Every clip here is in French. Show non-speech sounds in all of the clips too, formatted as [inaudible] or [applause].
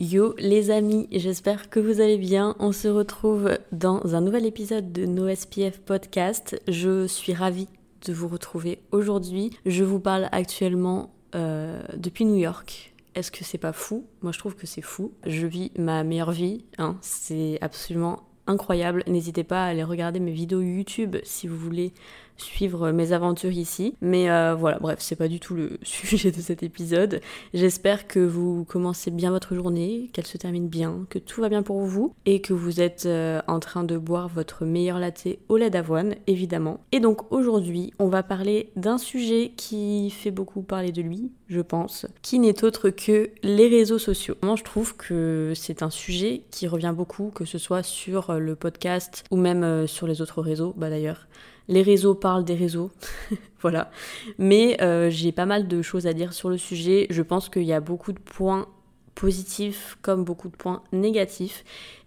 Yo les amis, j'espère que vous allez bien. On se retrouve dans un nouvel épisode de No SPF Podcast. Je suis ravie de vous retrouver aujourd'hui. Je vous parle actuellement euh, depuis New York. Est-ce que c'est pas fou? Moi je trouve que c'est fou. Je vis ma meilleure vie, hein. c'est absolument incroyable. N'hésitez pas à aller regarder mes vidéos YouTube si vous voulez suivre mes aventures ici. Mais euh, voilà, bref, c'est pas du tout le [laughs] sujet de cet épisode. J'espère que vous commencez bien votre journée, qu'elle se termine bien, que tout va bien pour vous et que vous êtes euh, en train de boire votre meilleur latte au lait d'avoine, évidemment. Et donc aujourd'hui, on va parler d'un sujet qui fait beaucoup parler de lui, je pense, qui n'est autre que les réseaux sociaux. Moi, je trouve que c'est un sujet qui revient beaucoup, que ce soit sur le podcast ou même euh, sur les autres réseaux, bah d'ailleurs les réseaux parlent des réseaux, [laughs] voilà. Mais euh, j'ai pas mal de choses à dire sur le sujet. Je pense qu'il y a beaucoup de points positifs comme beaucoup de points négatifs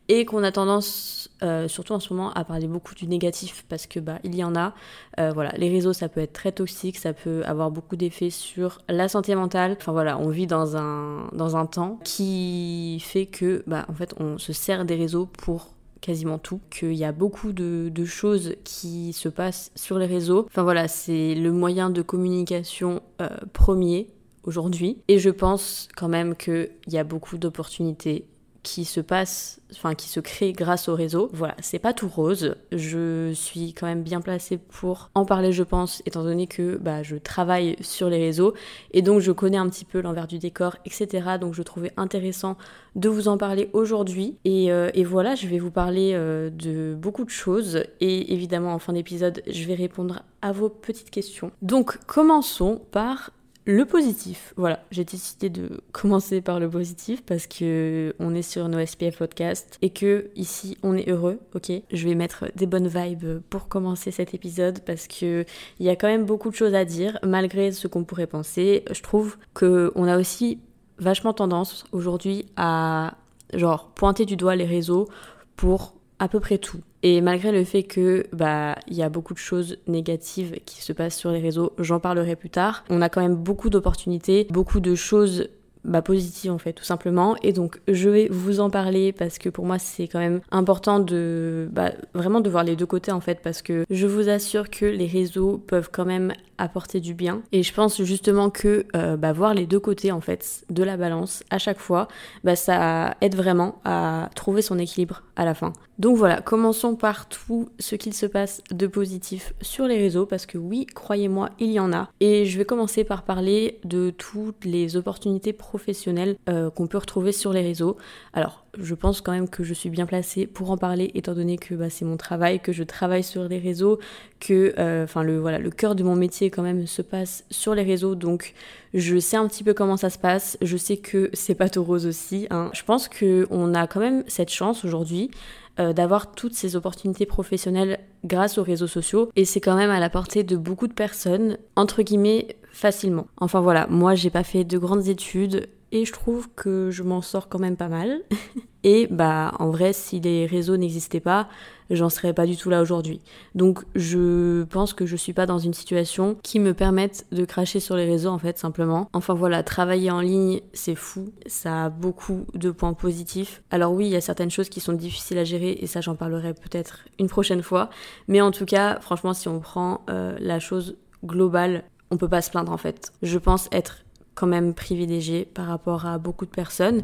et qu'on a tendance, euh, surtout en ce moment, à parler beaucoup du négatif parce que bah il y en a. Euh, voilà, les réseaux ça peut être très toxique, ça peut avoir beaucoup d'effets sur la santé mentale. Enfin voilà, on vit dans un dans un temps qui fait que bah en fait on se sert des réseaux pour quasiment tout, qu'il y a beaucoup de, choses qui se passent sur les réseaux. Enfin voilà, c'est le moyen de communication euh, premier aujourd'hui. Et je pense quand même qu'il y a beaucoup d'opportunités qui se passe, enfin qui se crée grâce au réseau. Voilà, c'est pas tout rose. Je suis quand même bien placée pour en parler, je pense, étant donné que bah, je travaille sur les réseaux et donc je connais un petit peu l'envers du décor, etc. Donc je trouvais intéressant de vous en parler aujourd'hui. Et, euh, voilà, je vais vous parler euh, de beaucoup de choses et évidemment en fin d'épisode, je vais répondre à vos petites questions. Donc commençons par le positif, voilà, j'ai décidé de commencer par le positif parce que on est sur nos SPF podcast et que ici on est heureux, ok? Je vais mettre des bonnes vibes pour commencer cet épisode parce que il y a quand même beaucoup de choses à dire malgré ce qu'on pourrait penser. Je trouve que on a aussi vachement tendance aujourd'hui à genre pointer du doigt les réseaux pour à peu près tout. Et malgré le fait que bah il y a beaucoup de choses négatives qui se passent sur les réseaux, j'en parlerai plus tard. On a quand même beaucoup d'opportunités, beaucoup de choses bah, positive en fait tout simplement. Et donc je vais vous en parler parce que pour moi c'est quand même important de bah, vraiment de voir les deux côtés en fait parce que je vous assure que les réseaux peuvent quand même apporter du bien. Et je pense justement que euh, bah, voir les deux côtés en fait de la balance à chaque fois bah, ça aide vraiment à trouver son équilibre à la fin. Donc voilà commençons par tout ce qu'il se passe de positif sur les réseaux parce que oui croyez-moi il y en a. Et je vais commencer par parler de toutes les opportunités professionnels euh, qu'on peut retrouver sur les réseaux. Alors, je pense quand même que je suis bien placée pour en parler, étant donné que bah, c'est mon travail, que je travaille sur les réseaux, que euh, le voilà le cœur de mon métier quand même se passe sur les réseaux, donc je sais un petit peu comment ça se passe. Je sais que c'est pas tout aussi. Hein. Je pense que on a quand même cette chance aujourd'hui. Euh, d'avoir toutes ces opportunités professionnelles grâce aux réseaux sociaux et c'est quand même à la portée de beaucoup de personnes entre guillemets facilement. Enfin voilà, moi j'ai pas fait de grandes études et je trouve que je m'en sors quand même pas mal. [laughs] et bah en vrai, si les réseaux n'existaient pas, j'en serais pas du tout là aujourd'hui. Donc je pense que je suis pas dans une situation qui me permette de cracher sur les réseaux en fait simplement. Enfin voilà, travailler en ligne, c'est fou, ça a beaucoup de points positifs. Alors oui, il y a certaines choses qui sont difficiles à gérer et ça j'en parlerai peut-être une prochaine fois, mais en tout cas, franchement si on prend euh, la chose globale on peut pas se plaindre en fait. Je pense être quand même privilégié par rapport à beaucoup de personnes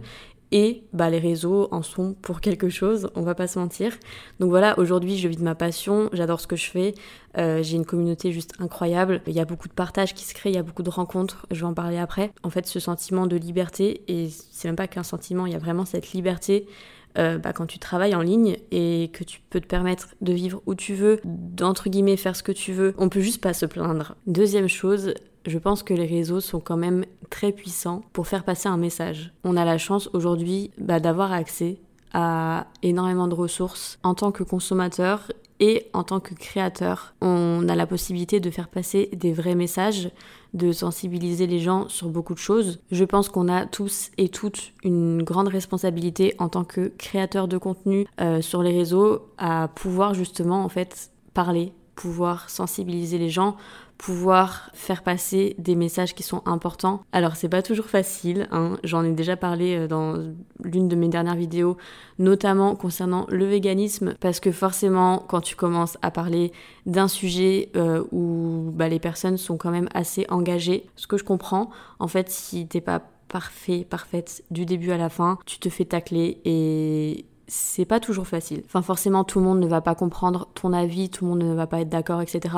et bah, les réseaux en sont pour quelque chose, on va pas se mentir. Donc voilà, aujourd'hui je vis de ma passion, j'adore ce que je fais, euh, j'ai une communauté juste incroyable, il y a beaucoup de partages qui se créent, il y a beaucoup de rencontres, je vais en parler après. En fait, ce sentiment de liberté, et c'est même pas qu'un sentiment, il y a vraiment cette liberté euh, bah, quand tu travailles en ligne et que tu peux te permettre de vivre où tu veux, d'entre guillemets faire ce que tu veux, on peut juste pas se plaindre. Deuxième chose, je pense que les réseaux sont quand même très puissants pour faire passer un message. On a la chance aujourd'hui bah, d'avoir accès à énormément de ressources en tant que consommateur et en tant que créateur. On a la possibilité de faire passer des vrais messages, de sensibiliser les gens sur beaucoup de choses. Je pense qu'on a tous et toutes une grande responsabilité en tant que créateur de contenu euh, sur les réseaux à pouvoir justement en fait parler, pouvoir sensibiliser les gens pouvoir faire passer des messages qui sont importants. Alors c'est pas toujours facile, hein. j'en ai déjà parlé euh, dans l'une de mes dernières vidéos, notamment concernant le véganisme, parce que forcément quand tu commences à parler d'un sujet euh, où bah, les personnes sont quand même assez engagées, ce que je comprends, en fait si t'es pas parfait, parfaite du début à la fin, tu te fais tacler et c'est pas toujours facile. Enfin, forcément, tout le monde ne va pas comprendre ton avis, tout le monde ne va pas être d'accord, etc.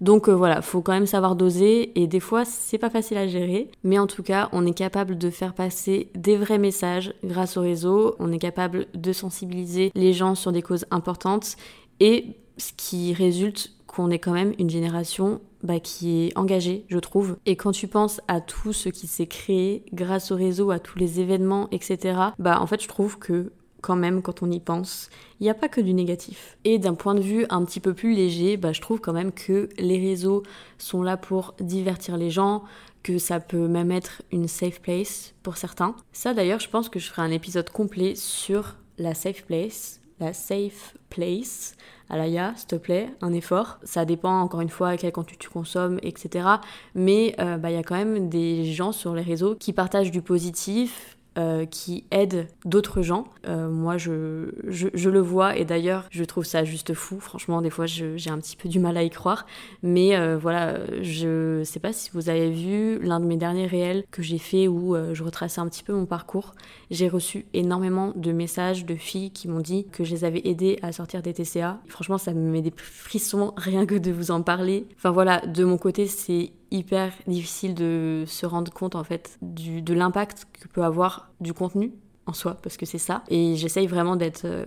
Donc euh, voilà, faut quand même savoir doser et des fois, c'est pas facile à gérer. Mais en tout cas, on est capable de faire passer des vrais messages grâce au réseau. On est capable de sensibiliser les gens sur des causes importantes et ce qui résulte qu'on est quand même une génération bah, qui est engagée, je trouve. Et quand tu penses à tout ce qui s'est créé grâce au réseau, à tous les événements, etc., bah en fait, je trouve que quand même quand on y pense. Il n'y a pas que du négatif. Et d'un point de vue un petit peu plus léger, bah, je trouve quand même que les réseaux sont là pour divertir les gens, que ça peut même être une safe place pour certains. Ça d'ailleurs, je pense que je ferai un épisode complet sur la safe place. La safe place. Alaya, s'il te plaît, un effort. Ça dépend encore une fois à quel contenu tu consommes, etc. Mais euh, bah, il y a quand même des gens sur les réseaux qui partagent du positif, euh, qui aide d'autres gens. Euh, moi, je, je, le vois et d'ailleurs, je trouve ça juste fou. Franchement, des fois, j'ai un petit peu du mal à y croire. Mais euh, voilà, je sais pas si vous avez vu l'un de mes derniers réels que j'ai fait où je retraçais un petit peu mon parcours. J'ai reçu énormément de messages de filles qui m'ont dit que je les avais aidées à sortir des TCA. franchement, ça me met des frissons rien que de vous en parler. Enfin voilà, de mon côté, c'est hyper difficile de se rendre compte en fait du, de l'impact que peut avoir du contenu en soi, parce que c'est ça. Et j'essaye vraiment d'être euh,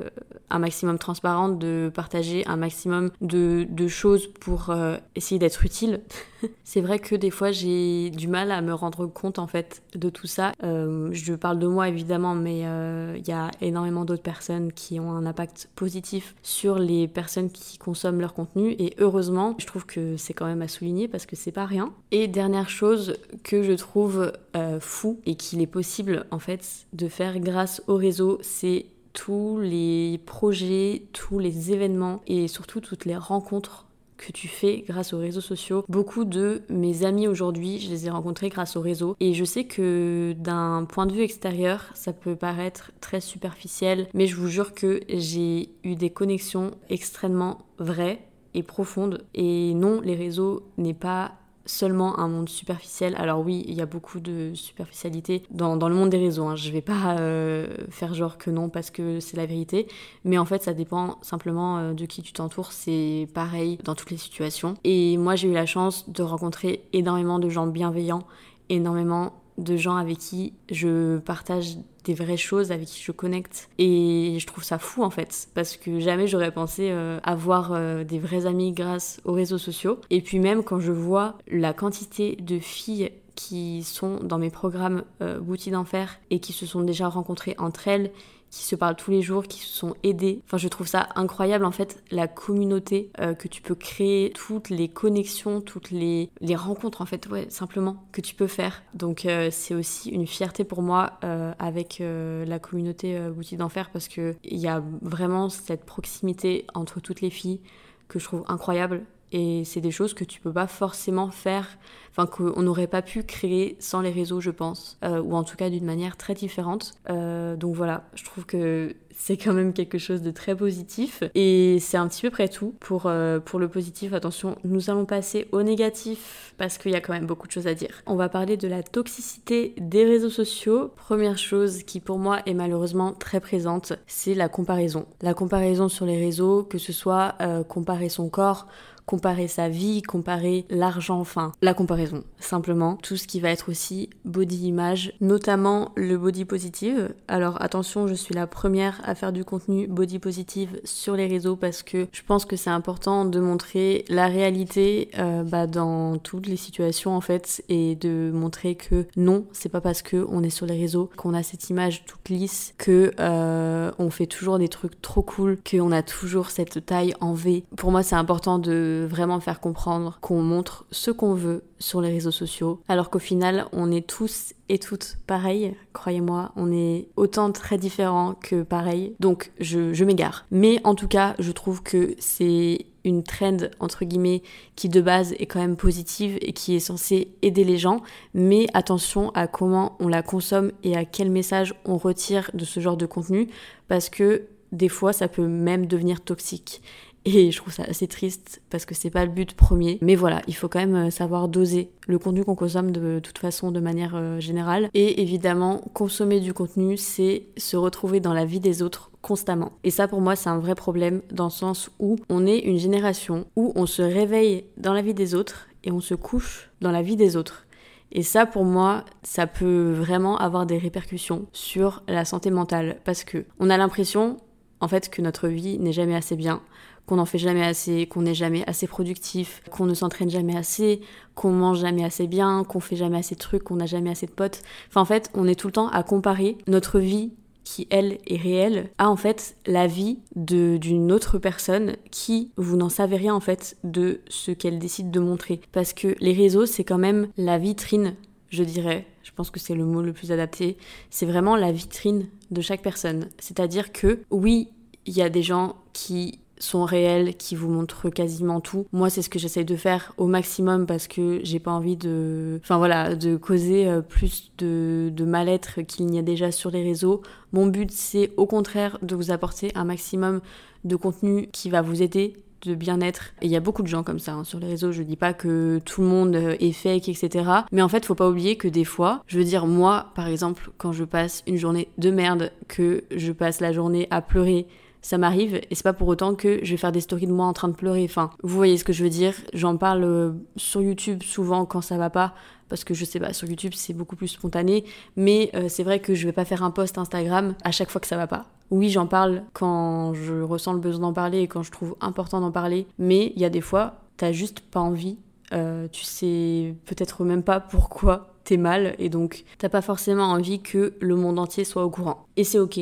un maximum transparente, de partager un maximum de, choses pour euh, essayer d'être utile. [laughs] c'est vrai que des fois j'ai du mal à me rendre compte en fait de tout ça. Euh, je parle de moi évidemment, mais il y a énormément d'autres personnes qui ont un impact positif sur les personnes qui consomment leur contenu. Et heureusement, je trouve que c'est quand même à souligner parce que c'est pas rien. Et dernière chose que je trouve fou et qu'il est possible en fait de faire grâce au réseau, c'est tous les projets, tous les événements et surtout toutes les rencontres que tu fais grâce aux réseaux sociaux. Beaucoup de mes amis aujourd'hui, je les ai rencontrés grâce au réseau. Et je sais que d'un point de vue extérieur, ça peut paraître très superficiel, mais je vous jure que j'ai eu des connexions extrêmement vraies et profondes. Et non, les réseaux n'est pas seulement un monde superficiel. Alors oui, il y a beaucoup de superficialité dans, le monde des réseaux. Hein. Je vais pas euh, faire genre que non parce que c'est la vérité. Mais en fait, ça dépend simplement euh, de qui tu t'entoures. C'est pareil dans toutes les situations. Et moi, j'ai eu la chance de rencontrer énormément de gens bienveillants, énormément de gens avec qui je partage des vraies choses, avec qui je connecte. Et je trouve ça fou en fait, parce que jamais j'aurais pensé euh, avoir euh, des vrais amis grâce aux réseaux sociaux. Et puis même quand je vois la quantité de filles qui sont dans mes programmes euh, d'enfer et qui se sont déjà rencontrées entre elles qui se parlent tous les jours, qui se sont aidés. Enfin, je trouve ça incroyable en fait, la communauté euh, que tu peux créer, toutes les connexions, toutes les, rencontres en fait, ouais, simplement, que tu peux faire. Donc, euh, c'est aussi une fierté pour moi euh, avec la communauté Boutique d'Enfer parce qu'il y a vraiment cette proximité entre toutes les filles que je trouve incroyable. Et c'est des choses que tu peux pas forcément faire, enfin qu'on n'aurait pas pu créer sans les réseaux, je pense, euh, ou en tout cas d'une manière très différente. Euh, donc voilà, je trouve que c'est quand même quelque chose de très positif. Et c'est un petit peu près tout pour, euh, pour le positif. Attention, nous allons passer au négatif parce qu'il y a quand même beaucoup de choses à dire. On va parler de la toxicité des réseaux sociaux. Première chose qui pour moi est malheureusement très présente, c'est la comparaison. La comparaison sur les réseaux, que ce soit comparer son corps comparer sa vie, comparer l'argent, enfin la comparaison simplement. Tout ce qui va être aussi body image, notamment le body positive. Alors attention, je suis la première à faire du contenu body positive sur les réseaux parce que je pense que c'est important de montrer la réalité euh, bah, dans toutes les situations en fait et de montrer que non, c'est pas parce que on est sur les réseaux qu'on a cette image toute lisse que euh, on fait toujours des trucs trop cool, qu'on a toujours cette taille en V. Pour moi, c'est important de vraiment faire comprendre qu'on montre ce qu'on veut sur les réseaux sociaux, alors qu'au final, on est tous et toutes pareils, croyez-moi, on est autant très différents que pareils, donc je, je m'égare. Mais en tout cas, je trouve que c'est une trend entre guillemets qui de base est quand même positive et qui est censée aider les gens, mais attention à comment on la consomme et à quel message on retire de ce genre de contenu parce que des fois ça peut même devenir toxique. Et je trouve ça assez triste parce que c'est pas le but premier. Mais voilà, il faut quand même euh, savoir doser le contenu qu'on consomme de toute façon de manière euh, générale. Et évidemment, consommer du contenu, c'est se retrouver dans la vie des autres constamment. Et ça pour moi c'est un vrai problème dans le sens où on est une génération où on se réveille dans la vie des autres et on se couche dans la vie des autres. Et ça, pour moi, ça peut vraiment avoir des répercussions sur la santé mentale parce que on a l'impression, en fait, que notre vie n'est jamais assez bien, qu'on n'en fait jamais assez, qu'on n'est jamais assez productif, qu'on ne s'entraîne jamais assez, qu'on mange jamais assez bien, qu'on fait jamais assez de trucs, qu'on n'a jamais assez de potes. Enfin, en fait, on est tout le temps à comparer notre vie qui elle est réelle à en fait la vie d'une autre personne qui vous n'en savez rien en fait de ce qu'elle décide de montrer. Parce que les réseaux c'est quand même la vitrine je dirais. Je pense que c'est le mot le plus adapté. C'est vraiment la vitrine de chaque personne. C'est à dire que oui il y a des gens qui sont réels, qui vous montrent quasiment tout. Moi, c'est ce que j'essaye de faire au maximum parce que j'ai pas envie de, enfin voilà, de causer euh, plus de, mal-être qu'il n'y a déjà sur les réseaux. Mon but, c'est au contraire de vous apporter un maximum de contenu qui va vous aider de bien-être. Et il y a beaucoup de gens comme ça hein, sur les réseaux. Je dis pas que tout le monde est fake, etc. Mais en fait, faut pas oublier que des fois, je veux dire, moi, par exemple, quand je passe une journée de merde, que je passe la journée à pleurer, ça m'arrive et c'est pas pour autant que je vais faire des stories de moi en train de pleurer. Enfin, vous voyez ce que je veux dire. J'en parle euh, sur YouTube souvent quand ça va pas parce que je sais pas, sur YouTube c'est beaucoup plus spontané, mais euh, c'est vrai que je vais pas faire un post Instagram à chaque fois que ça va pas. Oui, j'en parle quand je ressens le besoin d'en parler et quand je trouve important d'en parler, mais il y a des fois, t'as juste pas envie, euh, tu sais peut-être même pas pourquoi t'es mal et donc t'as pas forcément envie que le monde entier soit au courant. Et c'est ok.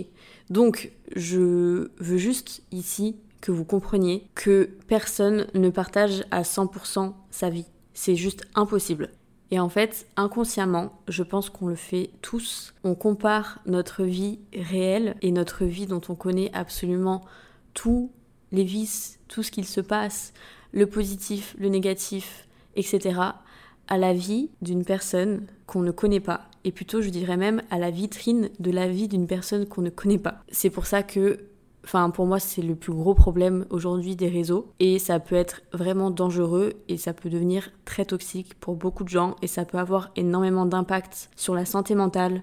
Donc, je veux juste ici que vous compreniez que personne ne partage à 100% sa vie. C'est juste impossible. Et en fait, inconsciemment, je pense qu'on le fait tous. On compare notre vie réelle et notre vie dont on connaît absolument tous les vices, tout ce qu'il se passe, le positif, le négatif, etc., à la vie d'une personne qu'on ne connaît pas et plutôt je dirais même à la vitrine de la vie d'une personne qu'on ne connaît pas. C'est pour ça que Enfin, pour moi, c'est le plus gros problème aujourd'hui des réseaux. Et ça peut être vraiment dangereux et ça peut devenir très toxique pour beaucoup de gens. Et ça peut avoir énormément d'impact sur la santé mentale.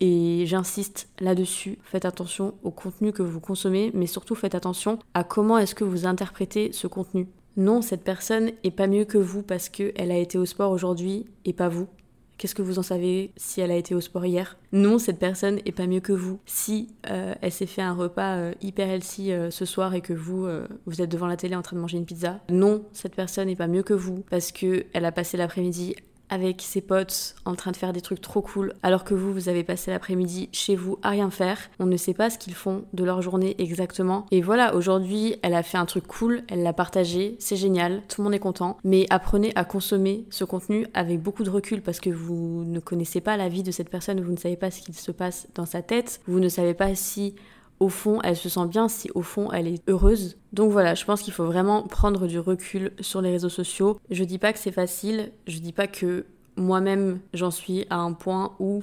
Et j'insiste là-dessus, faites attention au contenu que vous consommez, mais surtout faites attention à comment est-ce que vous interprétez ce contenu. Non, cette personne est pas mieux que vous parce qu'elle a été au sport aujourd'hui et pas vous. Qu'est-ce que vous en savez si elle a été au sport hier? Non, cette personne est pas mieux que vous. Si euh, elle s'est fait un repas euh, hyper healthy euh, ce soir et que vous, vous êtes devant la télé en train de manger une pizza, non, cette personne n'est pas mieux que vous parce que elle a passé l'après-midi avec ses potes en train de faire des trucs trop cool, alors que vous, vous avez passé l'après-midi chez vous à rien faire. On ne sait pas ce qu'ils font de leur journée exactement. Et voilà, aujourd'hui, elle a fait un truc cool, elle l'a partagé, c'est génial, tout le monde est content. Mais apprenez à consommer ce contenu avec beaucoup de recul parce que vous ne connaissez pas la vie de cette personne, vous ne savez pas ce qu'il se passe dans sa tête, vous ne savez pas si au fond elle se sent bien, si au fond elle est heureuse. Donc voilà, je pense qu'il faut vraiment prendre du recul sur les réseaux sociaux. Je dis pas que c'est facile, je dis pas que moi-même j'en suis à un point où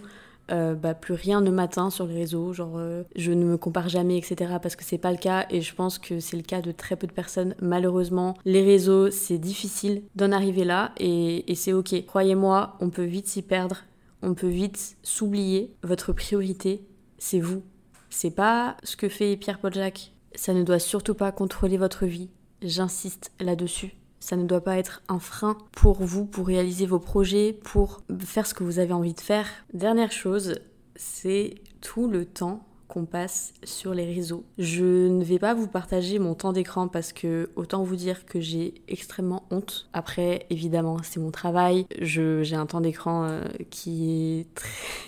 euh, bah, plus rien ne m'atteint sur les réseaux, genre euh, je ne me compare jamais, etc. Parce que c'est pas le cas et je pense que c'est le cas de très peu de personnes. Malheureusement, les réseaux, c'est difficile d'en arriver là et, et c'est ok. Croyez-moi, on peut vite s'y perdre, on peut vite s'oublier. Votre priorité, c'est vous. C'est pas ce que fait Pierre Paul Jacques. Ça ne doit surtout pas contrôler votre vie. J'insiste là-dessus. Ça ne doit pas être un frein pour vous, pour réaliser vos projets, pour faire ce que vous avez envie de faire. Dernière chose, c'est tout le temps qu'on passe sur les réseaux. Je ne vais pas vous partager mon temps d'écran parce que autant vous dire que j'ai extrêmement honte. Après, évidemment, c'est mon travail. J'ai un temps d'écran euh, qui,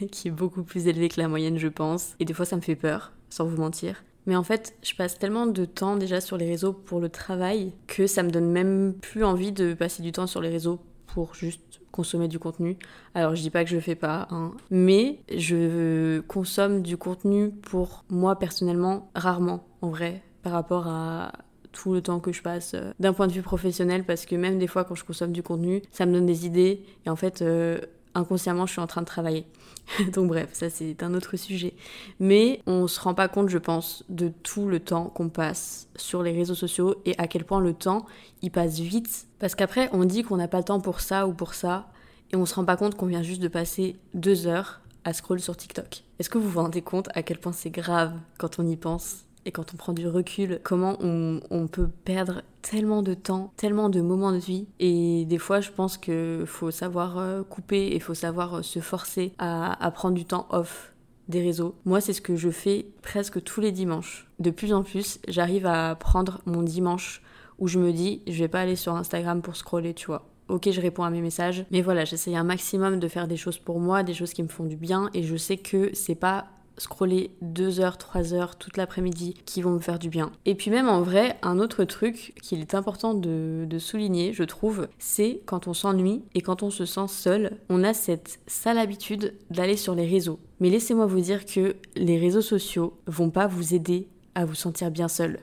est [laughs] qui est beaucoup plus élevé que la moyenne, je pense. Et des fois, ça me fait peur, sans vous mentir. Mais en fait, je passe tellement de temps déjà sur les réseaux pour le travail que ça me donne même plus envie de passer du temps sur les réseaux pour juste consommer du contenu. Alors je dis pas que je le fais pas, hein, mais je consomme du contenu pour moi personnellement rarement en vrai par rapport à tout le temps que je passe euh, d'un point de vue professionnel parce que même des fois quand je consomme du contenu, ça me donne des idées et en fait euh, inconsciemment je suis en train de travailler. [laughs] Donc bref, ça c'est un autre sujet. Mais on se rend pas compte, je pense, de tout le temps qu'on passe sur les réseaux sociaux et à quel point le temps il passe vite. Parce qu'après on dit qu'on n'a pas le temps pour ça ou pour ça et on se rend pas compte qu'on vient juste de passer deux heures à scroll sur TikTok. Est-ce que vous vous rendez compte à quel point c'est grave quand on y pense? Et quand on prend du recul, comment on, peut perdre tellement de temps, tellement de moments de vie. Et des fois, je pense qu'il faut savoir euh, couper et il faut savoir euh, se forcer à, à prendre du temps off des réseaux. Moi, c'est ce que je fais presque tous les dimanches. De plus en plus, j'arrive à prendre mon dimanche où je me dis, je vais pas aller sur Instagram pour scroller, tu vois ok, je réponds à mes messages, mais voilà, j'essaye un maximum de faire des choses pour moi, des choses qui me font du bien, et je sais que c'est pas scroller 2 heures, 3 heures toute l'après-midi qui vont me faire du bien. Et puis même en vrai, un autre truc qu'il est important de, souligner, je trouve, c'est quand on s'ennuie et quand on se sent seul, on a cette sale habitude d'aller sur les réseaux. Mais laissez-moi vous dire que les réseaux sociaux vont pas vous aider à vous sentir bien seul.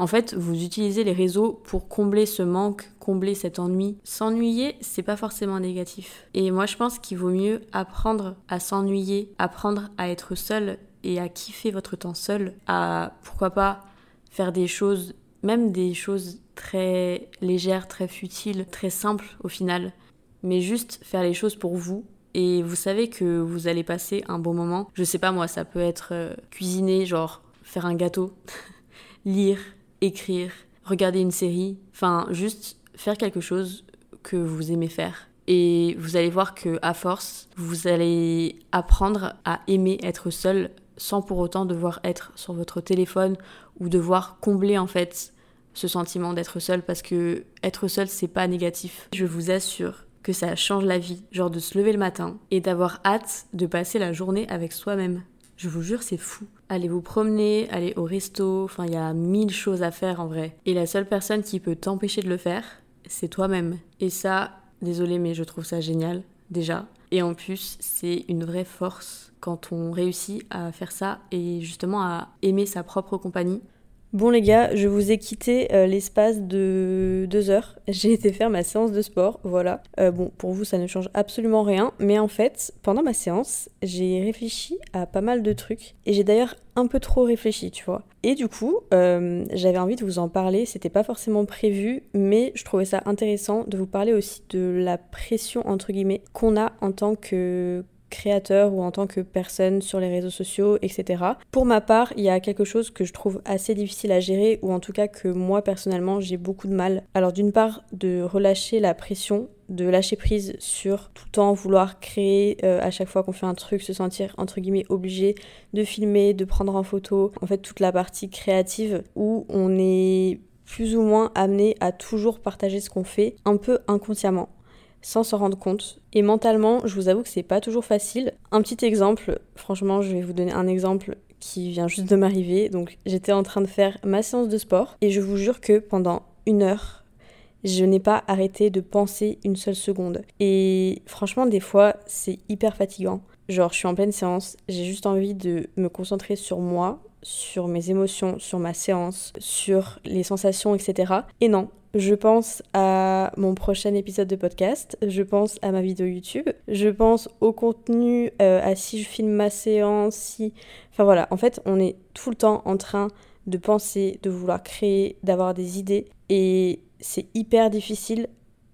En fait, vous utilisez les réseaux pour combler ce manque, combler cet ennui. S'ennuyer, c'est pas forcément négatif. Et moi, je pense qu'il vaut mieux apprendre à s'ennuyer, apprendre à être seul et à kiffer votre temps seul, à pourquoi pas faire des choses, même des choses très légères, très futiles, très simples au final, mais juste faire les choses pour vous et vous savez que vous allez passer un bon moment. Je sais pas moi, ça peut être euh, cuisiner, genre faire un gâteau, [laughs] lire, écrire, regarder une série, enfin juste faire quelque chose que vous aimez faire. Et vous allez voir que à force, vous allez apprendre à aimer être seul sans pour autant devoir être sur votre téléphone ou devoir combler en fait ce sentiment d'être seul parce que être seul c'est pas négatif. Je vous assure que ça change la vie, genre de se lever le matin et d'avoir hâte de passer la journée avec soi-même. Je vous jure, c'est fou. Allez vous promener, aller au resto, enfin, il y a mille choses à faire en vrai. Et la seule personne qui peut t'empêcher de le faire, c'est toi-même. Et ça, désolé, mais je trouve ça génial, déjà. Et en plus, c'est une vraie force quand on réussit à faire ça et justement à aimer sa propre compagnie. Bon les gars, je vous ai quitté euh, l'espace de deux heures. J'ai été faire ma séance de sport, voilà. Euh, bon, pour vous ça ne change absolument rien, mais en fait, pendant ma séance, j'ai réfléchi à pas mal de trucs. Et j'ai d'ailleurs un peu trop réfléchi, tu vois. Et du coup, euh, j'avais envie de vous en parler, c'était pas forcément prévu, mais je trouvais ça intéressant de vous parler aussi de la pression, entre guillemets, qu'on a en tant que créateur ou en tant que personne sur les réseaux sociaux, etc. Pour ma part, il y a quelque chose que je trouve assez difficile à gérer, ou en tout cas que moi personnellement j'ai beaucoup de mal. Alors d'une part, de relâcher la pression de lâcher prise sur tout le temps vouloir créer euh, à chaque fois qu'on fait un truc, se sentir entre guillemets obligé de filmer, de prendre en photo, en fait toute la partie créative où on est plus ou moins amené à toujours partager ce qu'on fait un peu inconsciemment sans s'en rendre compte. Et mentalement, je vous avoue que c'est pas toujours facile. Un petit exemple, franchement, je vais vous donner un exemple qui vient juste de m'arriver. Donc, j'étais en train de faire ma séance de sport et je vous jure que pendant une heure, je n'ai pas arrêté de penser une seule seconde. Et franchement, des fois, c'est hyper fatigant. Genre, je suis en pleine séance, j'ai juste envie de me concentrer sur moi, sur mes émotions, sur ma séance, sur les sensations, etc. Et non, je pense à mon prochain épisode de podcast, je pense à ma vidéo YouTube, je pense au contenu, euh, à si je filme ma séance, si... Enfin voilà, en fait, on est tout le temps en train de penser, de vouloir créer, d'avoir des idées, et c'est hyper difficile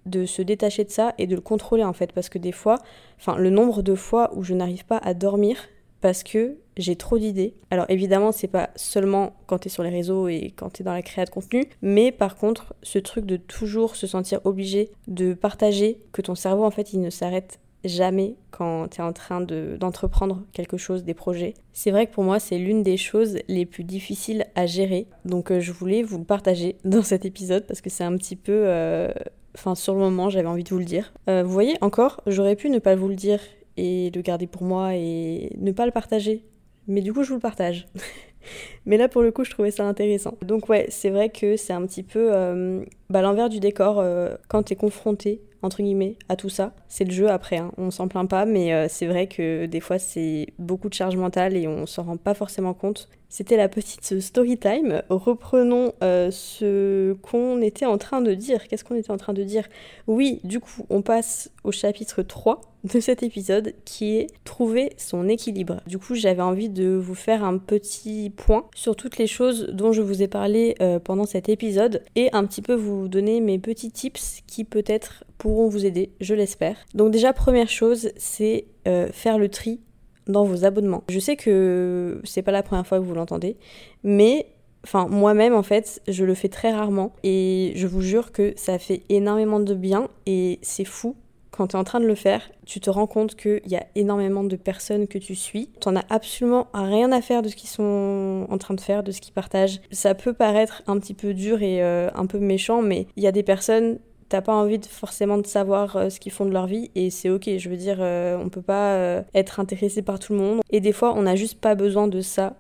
de se détacher de ça et de le contrôler en fait, parce que des fois, enfin le nombre de fois où je n'arrive pas à dormir parce que j'ai trop d'idées. Alors évidemment, c'est pas seulement quand tu es sur les réseaux et quand tu es dans la création de contenu, mais par contre, ce truc de toujours se sentir obligé de partager, que ton cerveau en fait, il ne s'arrête jamais quand tu es en train d'entreprendre quelque chose, des projets. C'est vrai que pour moi, c'est l'une des choses les plus difficiles à gérer. Donc euh, je voulais vous le partager [laughs] dans cet épisode parce que c'est un petit peu... Euh, enfin, sur le moment, j'avais envie de vous le dire. Euh, vous voyez, encore, j'aurais pu ne pas vous le dire et le garder pour moi et ne pas le partager. Mais du coup, je vous le partage. [laughs] Mais là, pour le coup, je trouvais ça intéressant. Donc ouais, c'est vrai que c'est un petit peu euh, bah, l'envers du décor euh, quand tu es confronté, entre guillemets, à tout ça. C'est le jeu après, hein. on s'en plaint pas, mais euh, c'est vrai que des fois, c'est beaucoup de charge mentale et on s'en rend pas forcément compte. C'était la petite story time. Reprenons ce qu'on était en train de dire. Qu'est-ce qu'on était en train de dire? Oui, du coup, on passe au chapitre 3 de cet épisode qui est trouver son équilibre. Du coup, j'avais envie de vous faire un petit point sur toutes les choses dont je vous ai parlé euh, pendant cet épisode et un petit peu vous donner mes petits tips qui peut-être pourront vous aider, je l'espère. Donc déjà, première chose, c'est euh, faire le tri dans vos abonnements. Je sais que c'est pas la première fois que vous l'entendez, mais Enfin, moi-même, en fait, je le fais très rarement et je vous jure que ça fait énormément de bien et c'est fou quand tu es en train de le faire, tu te rends compte qu'il y a énormément de personnes que tu suis. Tu n'en as absolument rien à faire de ce qu'ils sont en train de faire, de ce qu'ils partagent. Ça peut paraître un petit peu dur et euh, un peu méchant, mais il y a des personnes t'as pas envie forcément de savoir euh, ce qu'ils font de leur vie et c'est ok. Je veux dire, euh, on peut pas être intéressé par tout le monde et des fois on n'a juste pas besoin de ça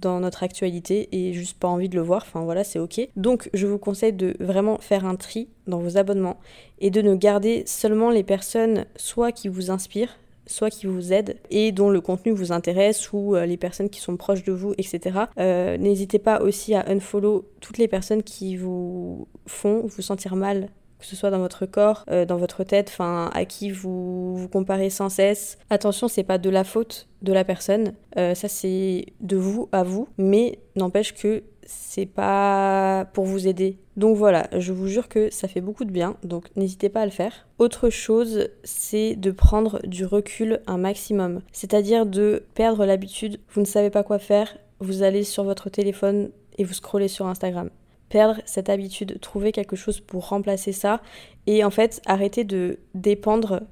dans notre actualité et juste pas envie de le voir. Enfin voilà, c'est ok. Donc je vous conseille de vraiment faire un tri dans vos abonnements et de ne garder seulement les personnes soit qui vous inspirent, soit qui vous aident et dont le contenu vous intéresse ou euh, les personnes qui sont proches de vous, etc. Euh, n'hésitez pas aussi à unfollow toutes les personnes qui vous font vous sentir mal que ce soit dans votre corps, euh, dans votre tête, enfin à qui vous vous comparez sans cesse. Attention, c'est pas de la faute de la personne, euh, ça c'est de vous à vous, mais n'empêche que c'est pas pour vous aider. Donc voilà, je vous jure que ça fait beaucoup de bien, donc n'hésitez pas à le faire. Autre chose, c'est de prendre du recul un maximum, c'est-à-dire de perdre l'habitude, vous ne savez pas quoi faire, vous allez sur votre téléphone et vous scrollez sur Instagram perdre cette habitude, trouver quelque chose pour remplacer ça et en fait arrêter de dépendre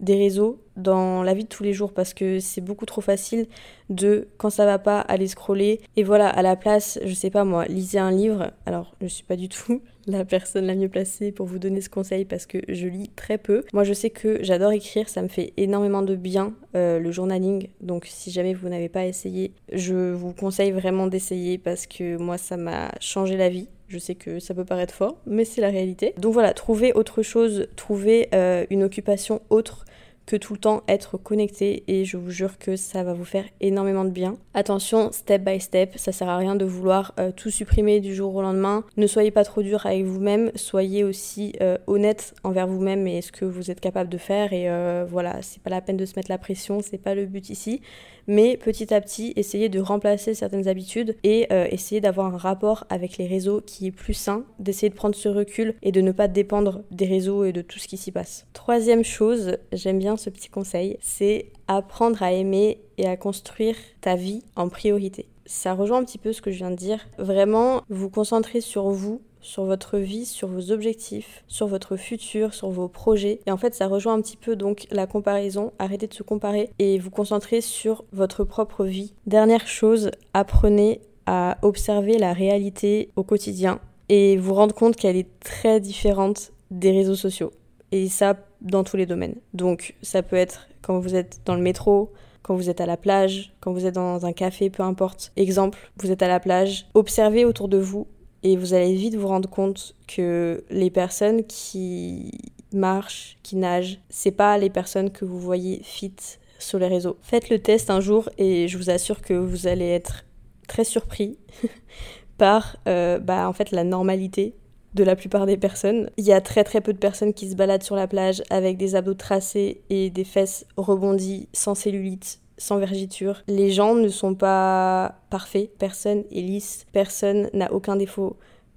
des réseaux dans la vie de tous les jours parce que c'est beaucoup trop facile de quand ça va pas aller scroller et voilà à la place je sais pas moi lisez un livre. Alors je suis pas du tout la personne la mieux placée pour vous donner ce conseil parce que je lis très peu. Moi je sais que j'adore écrire ça me fait énormément de bien euh, le journaling. Donc si jamais vous n'avez pas essayé je vous conseille vraiment d'essayer parce que moi ça m'a changé la vie. Je sais que ça peut paraître fort, mais c'est la réalité. Donc voilà, trouver autre chose, trouver euh, une occupation autre que tout le temps être connecté et je vous jure que ça va vous faire énormément de bien. Attention, step by step, ça sert à rien de vouloir euh, tout supprimer du jour au lendemain. Ne soyez pas trop dur avec vous-même, soyez aussi euh, honnête envers vous-même et ce que vous êtes capable de faire et euh, voilà, c'est pas la peine de se mettre la pression, c'est pas le but ici. Mais petit à petit, essayez de remplacer certaines habitudes et essayez d'avoir un rapport avec les réseaux qui est plus sain, d'essayer de prendre ce recul et de ne pas dépendre des réseaux et de tout ce qui s'y passe. Troisième chose, j'aime bien ce petit conseil, c'est apprendre à aimer et à construire ta vie en priorité. Ça rejoint un petit peu ce que je viens de dire. Vraiment, vous concentrer sur vous, sur votre vie, sur vos objectifs, sur votre futur, sur vos projets. Et en fait, ça rejoint un petit peu donc la comparaison. Arrêtez de se comparer et vous concentrer sur votre propre vie. Dernière chose, apprenez à observer la réalité au quotidien et vous rendre compte qu'elle est très différente des réseaux sociaux. Et ça, dans tous les domaines. Donc ça peut être quand vous êtes dans le métro, quand vous êtes à la plage, quand vous êtes dans un café, peu importe. Exemple, vous êtes à la plage, observez autour de vous et vous allez vite vous rendre compte que les personnes qui marchent, qui nagent, c'est pas les personnes que vous voyez fit sur les réseaux. Faites le test un jour et je vous assure que vous allez être très surpris [laughs] par euh, bah, en fait la normalité de la plupart des personnes. Il y a très très peu de personnes qui se baladent sur la plage avec des abdos tracés et des fesses rebondies, sans cellulite, sans vergiture. Les gens ne sont pas parfaits, personne est lisse, personne n'a aucun défaut.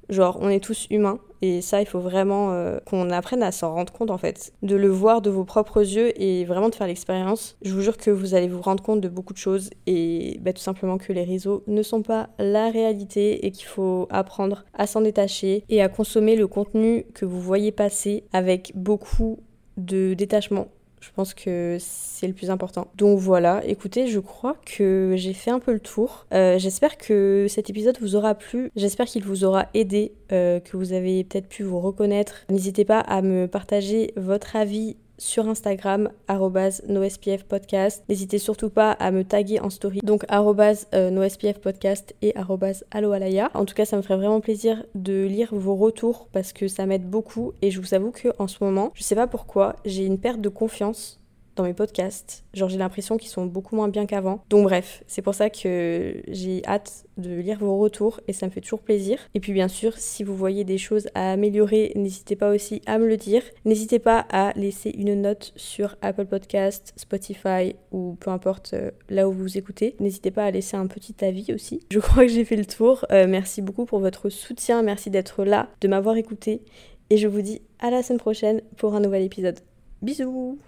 Genre, on est tous humains et ça, il faut vraiment euh, qu'on apprenne à s'en rendre compte en fait, de le voir de vos propres yeux et vraiment de faire l'expérience. Je vous jure que vous allez vous rendre compte de beaucoup de choses et bah, tout simplement que les réseaux ne sont pas la réalité et qu'il faut apprendre à s'en détacher et à consommer le contenu que vous voyez passer avec beaucoup de détachement je pense que c'est le plus important. Donc voilà, écoutez, je crois que j'ai fait un peu le tour. Euh, j'espère que cet épisode vous aura plu. J'espère qu'il vous aura aidé, euh, que vous avez peut-être pu vous reconnaître. N'hésitez pas à me partager votre avis sur Instagram, nospf podcast. N'hésitez surtout pas à me taguer en story, donc euh, nospf podcast et alloalaya. En tout cas, ça me ferait vraiment plaisir de lire vos retours parce que ça m'aide beaucoup et je vous avoue que en ce moment, je sais pas pourquoi, j'ai une perte de confiance dans mes podcasts. Genre j'ai l'impression qu'ils sont beaucoup moins bien qu'avant. Donc bref, c'est pour ça que j'ai hâte de lire vos retours et ça me fait toujours plaisir. Et puis bien sûr, si vous voyez des choses à améliorer, n'hésitez pas aussi à me le dire. N'hésitez pas à laisser une note sur Apple Podcast, Spotify ou peu importe euh, là où vous écoutez. N'hésitez pas à laisser un petit avis aussi. Je [laughs] crois que j'ai fait le tour. Euh, merci beaucoup pour votre soutien, merci d'être là, de m'avoir écouté et je vous dis à la semaine prochaine pour un nouvel épisode. Bisous